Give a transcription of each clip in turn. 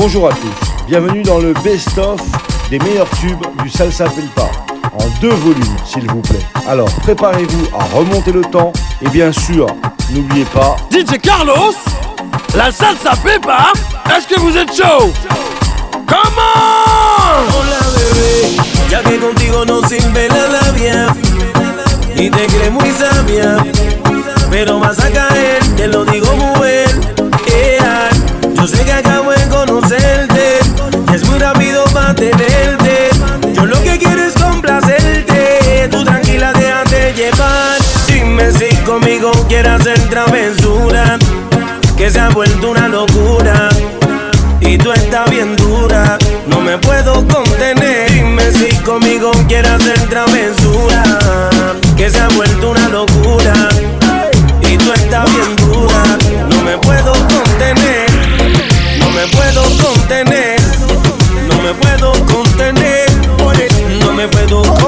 Bonjour à tous, bienvenue dans le best-of des meilleurs tubes du Salsa Pelpa, en deux volumes s'il vous plaît. Alors préparez-vous à remonter le temps et bien sûr, n'oubliez pas... DJ Carlos, la Salsa Pelpa, est-ce que vous êtes chaud? Comment Hola bebé, ya que contigo no sirve la labia y te crees muy sabia, pero vas a caer, te lo digo muy bien. Yeah. Yo sé que acabo de conocerte, y es muy rápido mantenerte. Yo lo que quiero es complacerte, tú tranquila déjate llevar. Dime si conmigo quieres hacer travesura, que se ha vuelto una locura. Y tú estás bien dura, no me puedo contener. Dime si conmigo quieres hacer travesura, que se ha vuelto una locura. Y tú estás bien dura, no me puedo contener. No me puedo contener, me puedo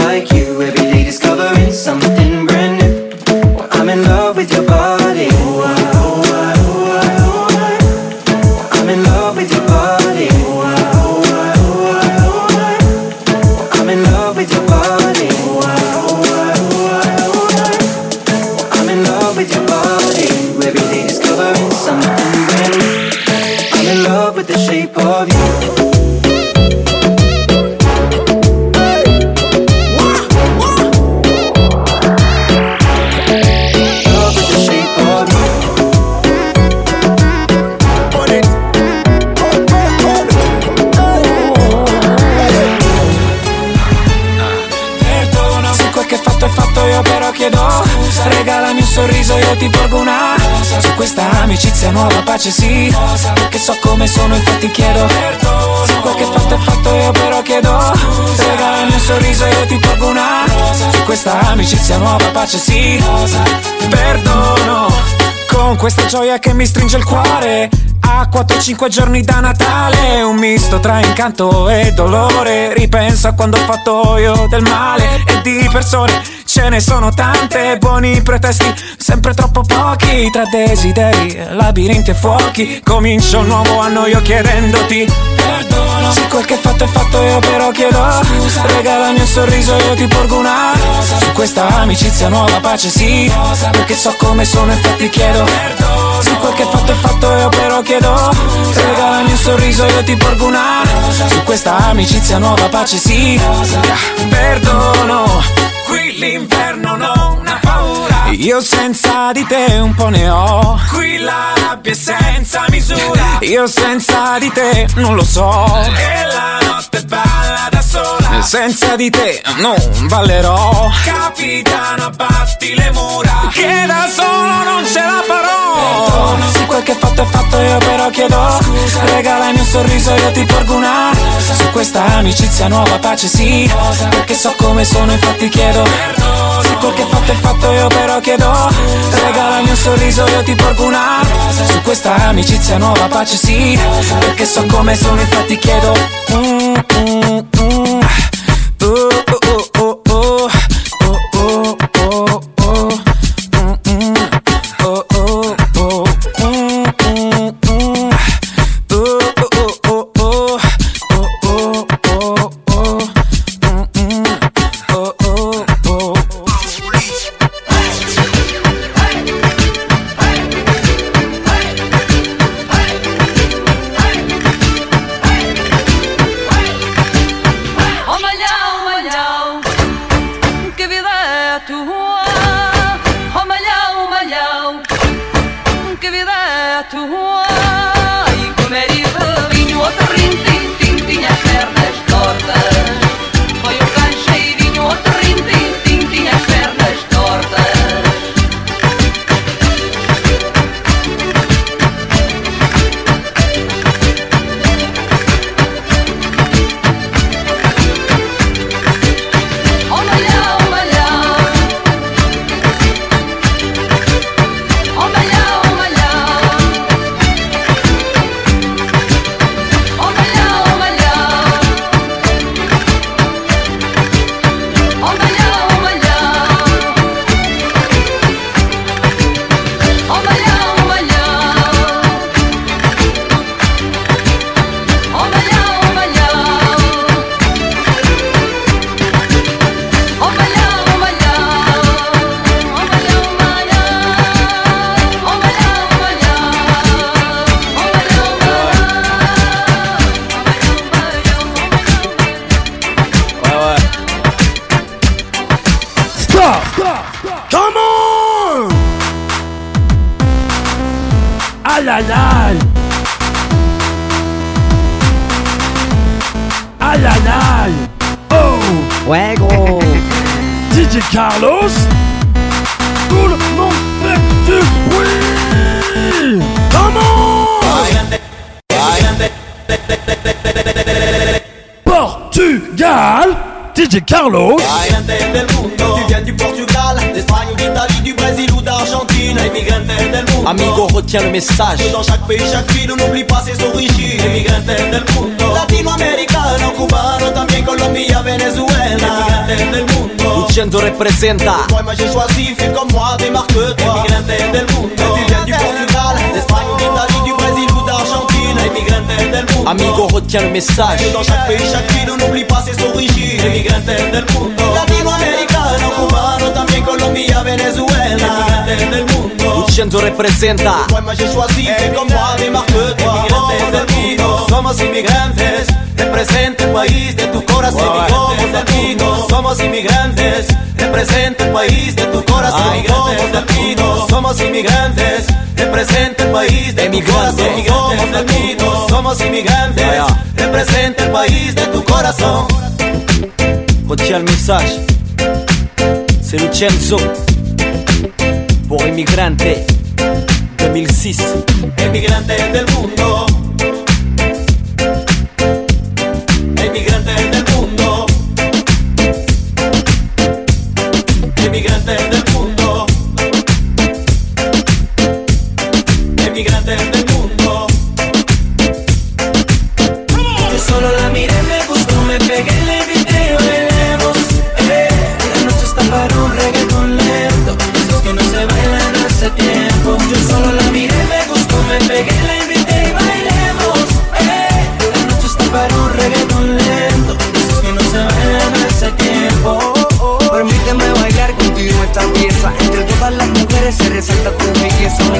Sorriso io ti porgo una. Rosa Su questa amicizia nuova pace sì. Rosa Perché so come sono infatti chiedo. Perdono Se quel che fatto è fatto io però chiedo. Scusa Regalami un sorriso io ti porgo una. Rosa Su questa amicizia nuova pace sì. Rosa Perdono con questa gioia che mi stringe il cuore. A 4-5 giorni da Natale Un misto tra incanto e dolore. Ripenso a quando ho fatto io del male E di persone ce ne sono tante Buoni pretesti, sempre troppo pochi Tra desideri, labirinti e fuochi. Comincio un nuovo anno io chiedendoti Perdono. Se quel che fatto è fatto io però chiedo Scusa. Regalami un sorriso io ti porgo una. Rosa Su questa amicizia nuova pace sì Rosa Perché so come sono infatti chiedo Perdono. Se quel che fatto è fatto io però chiedo Scusa. Regalami un sorriso io ti porgo una. Rosa Su questa amicizia nuova pace sì. Rosa Perdono Qui l'inverno non ha paura. Io senza di te un po' ne ho. Qui la rabbia è senza misura. Io senza di te non lo so. E la notte balla da sola. Senza di te non ballerò. Capitano abbatti le mura. Che da solo non ce la farò. Se quel che fatto è fatto io però chiedo Scusa Regalami un sorriso io ti porgo una. Rosa Su questa amicizia nuova pace sì Rosa Perché so come sono infatti chiedo. Perdono Se quel che fatto è fatto io però chiedo Regalami un sorriso io ti porgo una. Rosa Su questa amicizia nuova pace sì Perché so come sono infatti chiedo. Mm, mm, mm. Oh, oh, oh, Retiens le message. Dans chaque pays, chaque ville, n'oublie pas ses origines. Emigrante del mundo. Latinoamericano, cubano, también Colombia, Venezuela. Emigrante del mundo. Luciendo representa. Moi, j'ai choisi, fais comme moi, démarque-toi. Emigrante del mundo. Tu viens du Portugal, d'Espagne d'Italie, du Brésil ou d'Argentine. Emigrante del mundo. Amigo, retiens le message. Dans chaque pays, chaque ville, n'oublie pas ses origines. Emigrantes del mundo. Latinoamericano, cubano, también Colombia, Venezuela. Emigrantes del mundo. Luciendo representa. Fais comme moi, démarque-toi. Emigrantes del mundo. Somos inmigrantes, representa el país de tu corazón. Somos latinos, somos inmigrantes, representa el país de tu corazón. Emigrantes latinos, somos inmigrantes, representa el país de tu corazón. Somos latinos, somos inmigrantes, representa el país de tu corazón. Retiens le message. C'est Lucenzo pour Immigrante 2006. Emigrante del mundo. Emigrante del mundo. Emigrante del mundo. Emigrante del mundo. Pieza Entre todas las mujeres se resalta tu belleza Me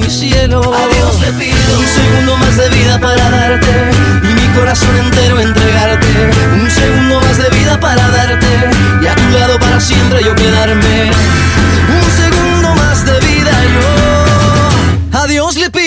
mi cielo. A Dios le pido un segundo más de vida para darte y mi corazón entero entregarte. Un segundo más de vida para darte y a tu lado para siempre yo quedarme. Un segundo más de vida yo. A Dios le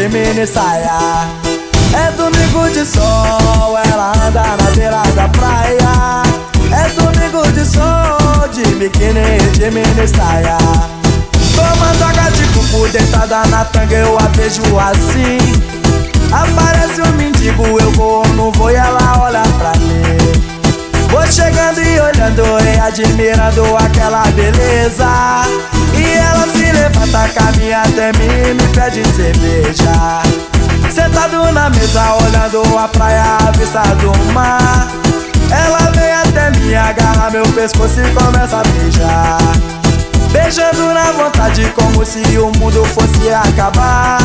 De mini saia. É domingo de sol, ela anda na beira da praia. É domingo de sol, de biquíni, de mini saia. Tomando água de coco deitada na tanga, eu a vejo assim. Aparece um mendigo, eu vou, não vou, e ela olha pra mim. Vou chegando e olhando e admirando aquela beleza na minha TM me pede cerveja. Sentado na mesa olhando a praia, a vista do mar. Ela vem até me agarra meu pescoço e começa a beijar. Beijando na vontade como se o mundo fosse acabar.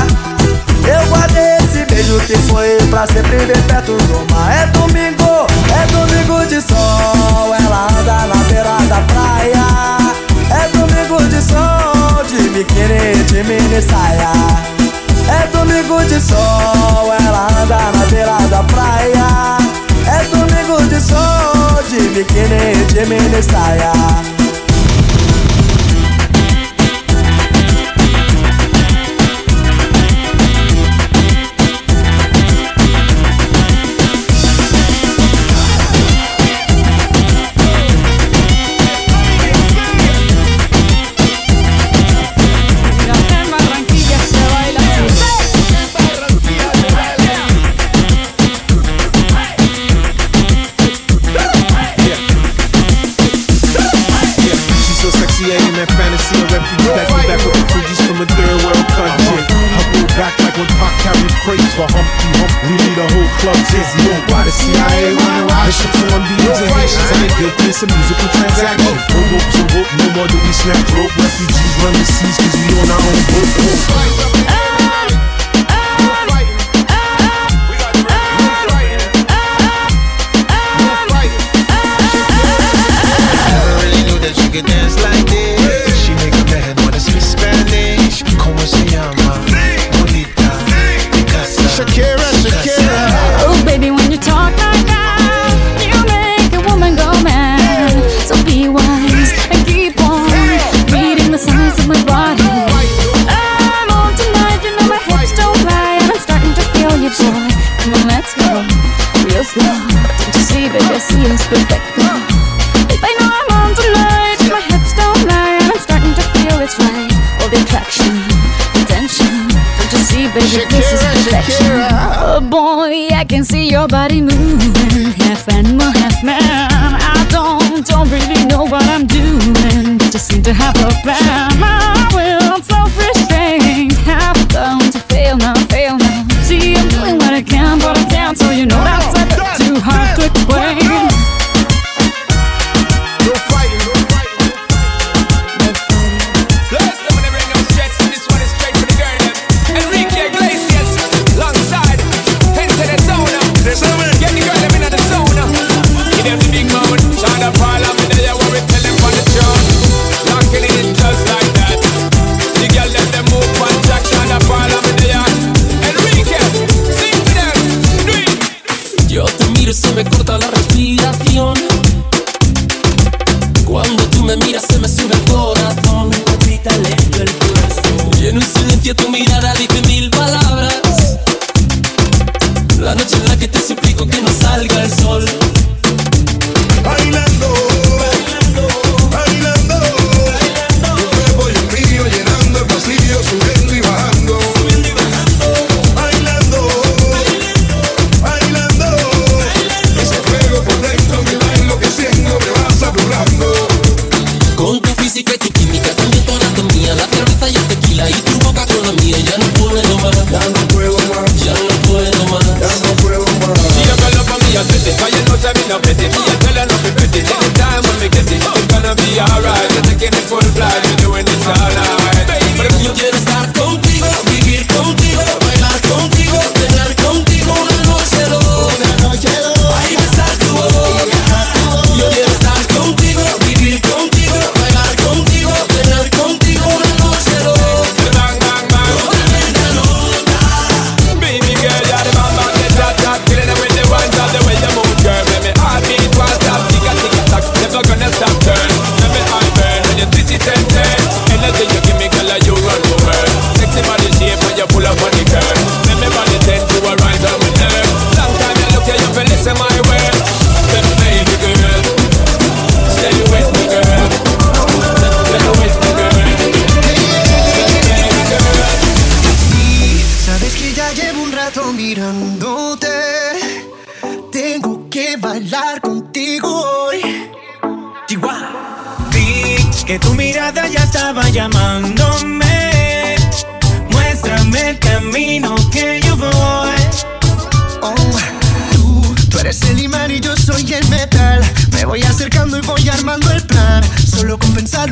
Eu guardei esse beijo que foi pra sempre bem perto do mar. É domingo, é domingo de sol. Ela anda na beira da praia. É domingo de sol, de biquíni, de mini saia. É domingo de sol, ela anda na beira da praia. É domingo de sol, de biquíni, de mini saia. your body moving, half animal, half man. I don't, don't really know what I'm doing, but just seem to have a plan.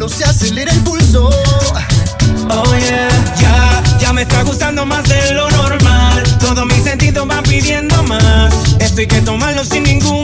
se acelera el pulso. Oh yeah, ya, ya me está gustando más de lo normal. Todo mis sentidos va pidiendo más. Esto hay que tomarlo sin ningún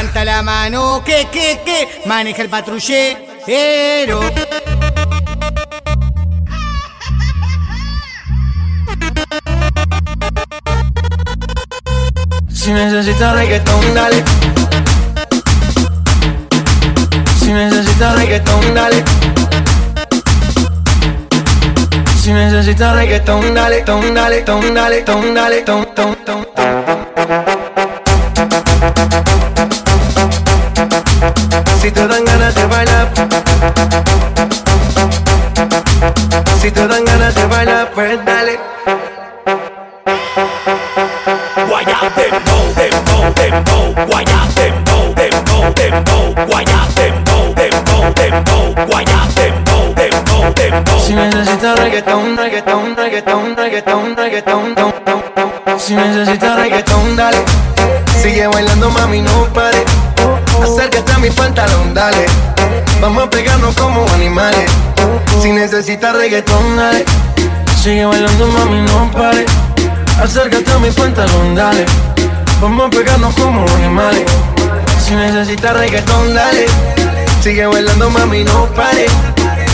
levanta la mano, que, que, que, maneja el patrullero. Si necesitas reggaetón, dale. Si necesitas reggaetón, dale. Si necesitas reggaetón, dale, ton, dale, ton, dale, ton, dale, ton, ton, ton, Si pues dale. Guaya dembow, dembow, dembow, guaya dembow, dembow, dembow, guaya dembow, dembow, dembow, guaya dembow, dembow, dembow. Si necesitas reggaetón, reggaetón, reggaetón, reggaetón, reggaetón, ton, ton, ton. Si necesitas reggaetón, dale. Sigue bailando, mami, no pare. Acércate a mi pantalón, dale. Vamos a pegarnos como animales. Si necesitas reggaetón, dale. Sigue bailando, mami, no pare. Acércate a mi pantalón, dale. Vamos a pegarnos como animales. Si necesitas reggaetón, dale. Sigue bailando, mami, no pare.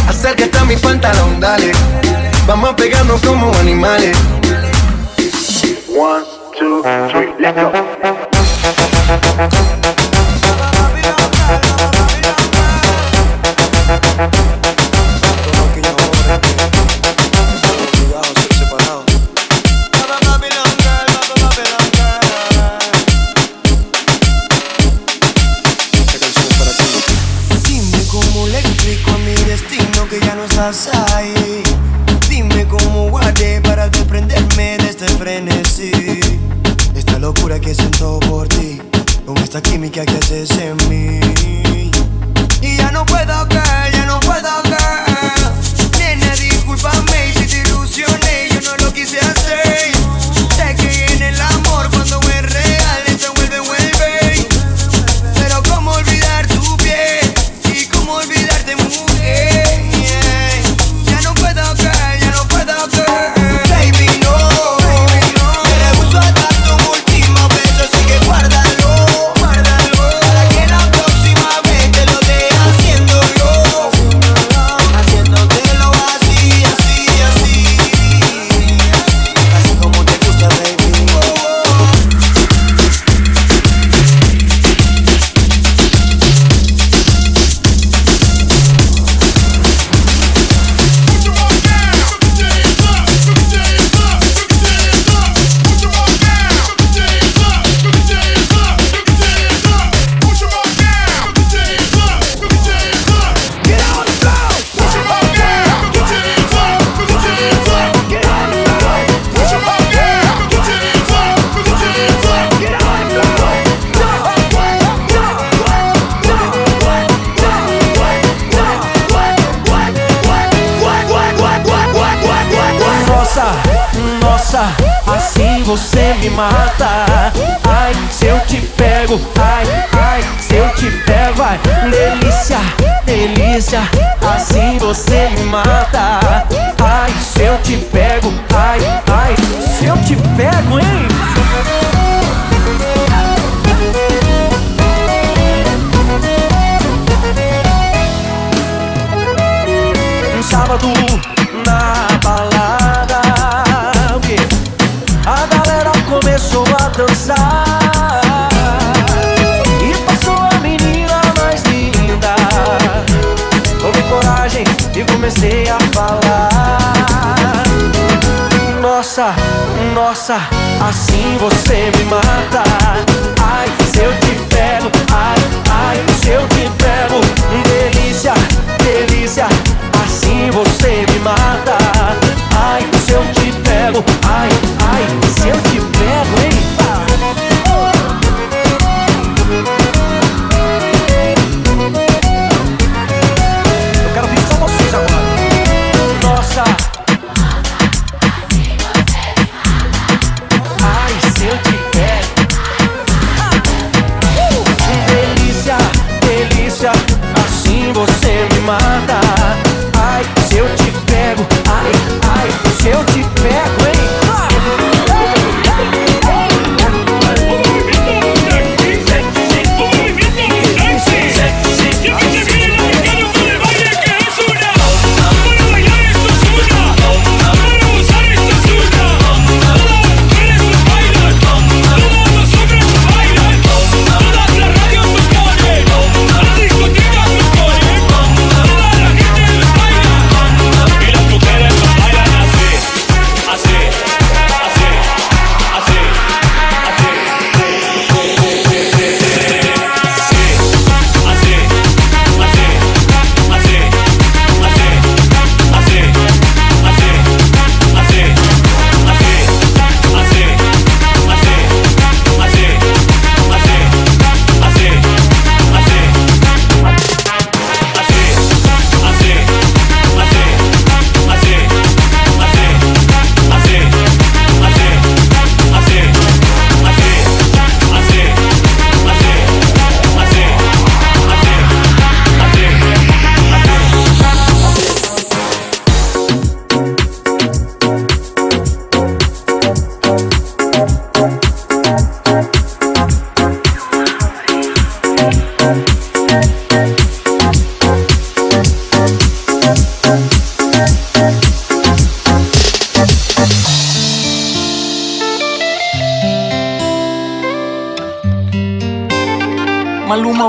Acércate a mi pantalón, dale. Vamos a pegarnos como animales. One, two, three, let's go. in my heart.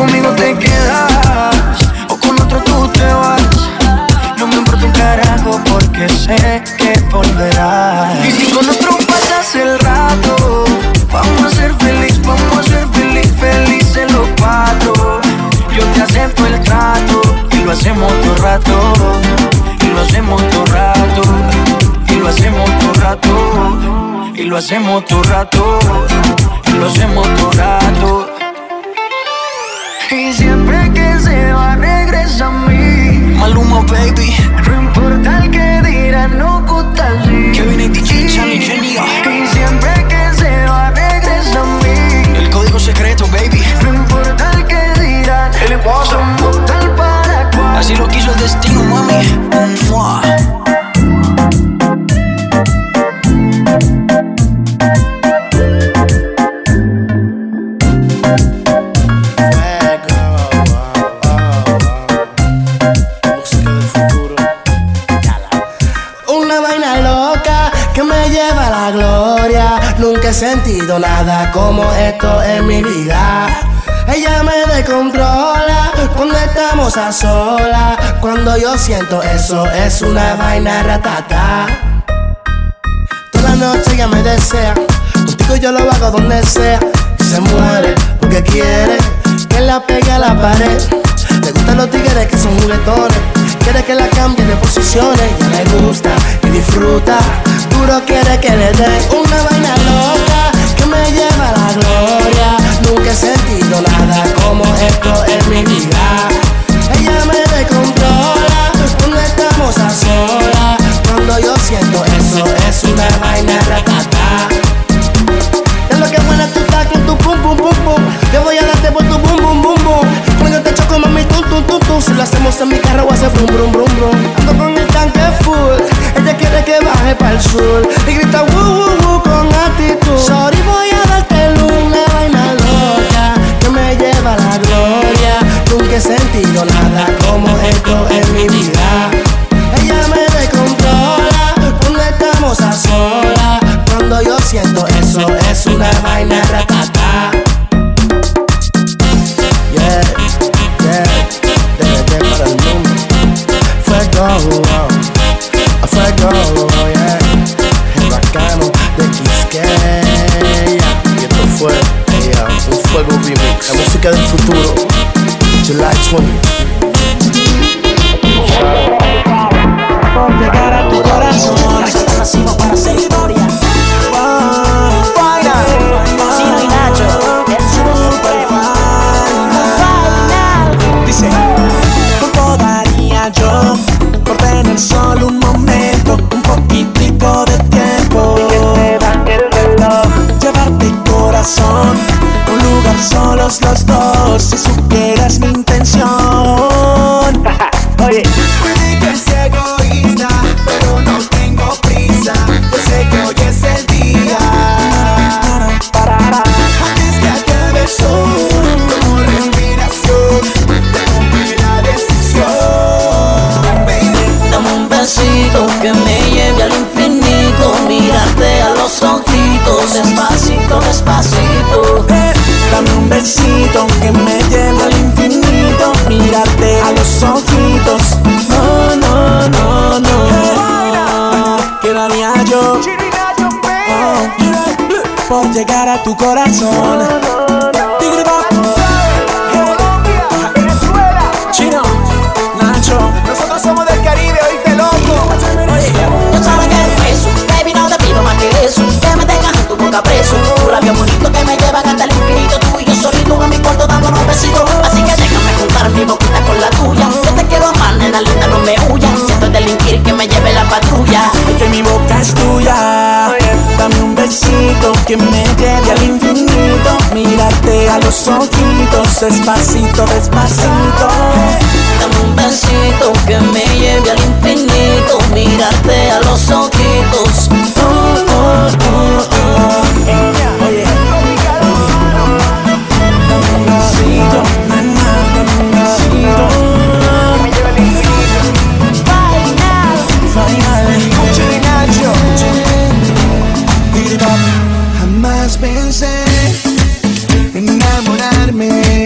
Conmigo te quedas o con otro tú te vas. No me importa un carajo porque sé que volverás. Y si con otro pasas el rato, vamos a ser feliz, vamos a ser feliz, felices los cuatro. Yo te acepto el trato y lo hacemos todo rato. Y lo hacemos todo rato. Y lo hacemos todo rato. Y lo hacemos todo rato. Y lo hacemos todo rato. Siento eso, es una vaina ratata. Toda la noche ella me desea. Contigo yo lo hago donde sea. Y se muere porque quiere que la pegue a la pared. Le gustan los tigres que son juguetones. Quiere que la cambie de posiciones. Le gusta y disfruta. Duro quiere que le dé una vaina loca que me lleva a la gloria. Nunca he sentido nada como esto en mi vida. Una vaina ratata. Es lo que buena tú estás con tu pum pum pum pum. Yo voy a darte por tu bum bum bum bum. Cuando te choco mami tum tum tum tum. Si lo hacemos en mi carro voy a hacer brum brum brum brum. Ando con el tanque full. Ella quiere que baje para el sur y grita woo woo woo con actitud. Sorry voy a darte una vaina loca que me lleva a la gloria. Nunca he sentido nada a tu corazón? Tigre Chino, Nacho, nosotros somos del Caribe, oíste loco. Yo sabes que eres eso Baby, no te pido más que eso Que me tengas en tu boca preso Tu labio bonito que me llevan hasta el infinito Tú y yo solito en mi cuarto dándonos besitos Así que déjame juntar mi boquita con la tuya Yo te quiero amar, nena linda, no me huyas Siento el delinquir que me lleve la patrulla que mi boca es tuya. Dame un besito que me lleve los ojitos, despacito, despacito. Dame un besito que me lleve al infinito, mírate a los ojos. enamorarme.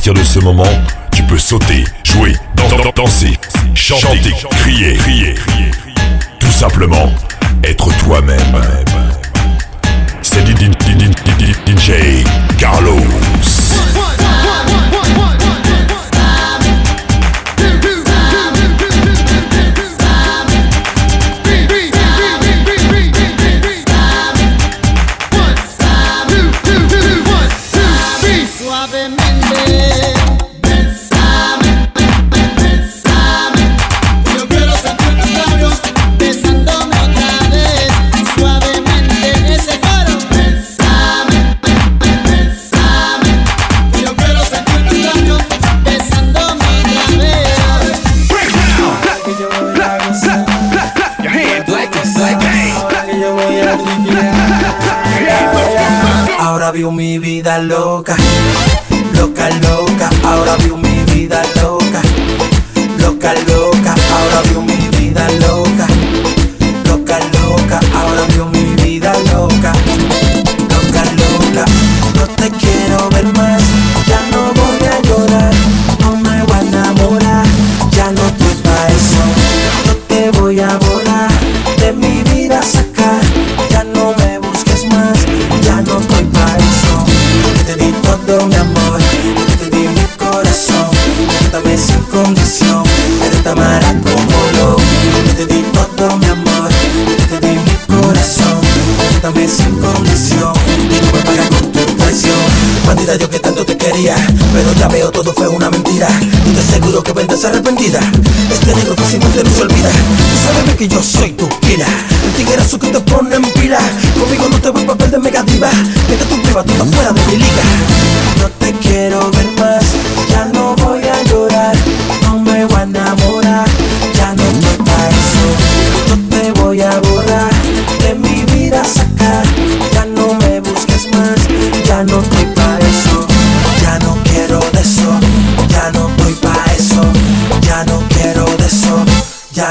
partir de ce moment, tu peux sauter, jouer, danser, chanter, crier, crier, tout simplement être toi-même. C'est DJ Carlo. labio mi vida loca.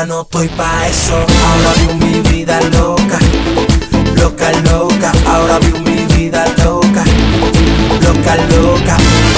no estoy pa' eso. Ahora vivo mi vida loca, loca, loca. Ahora vivo mi vida loca, loca, loca.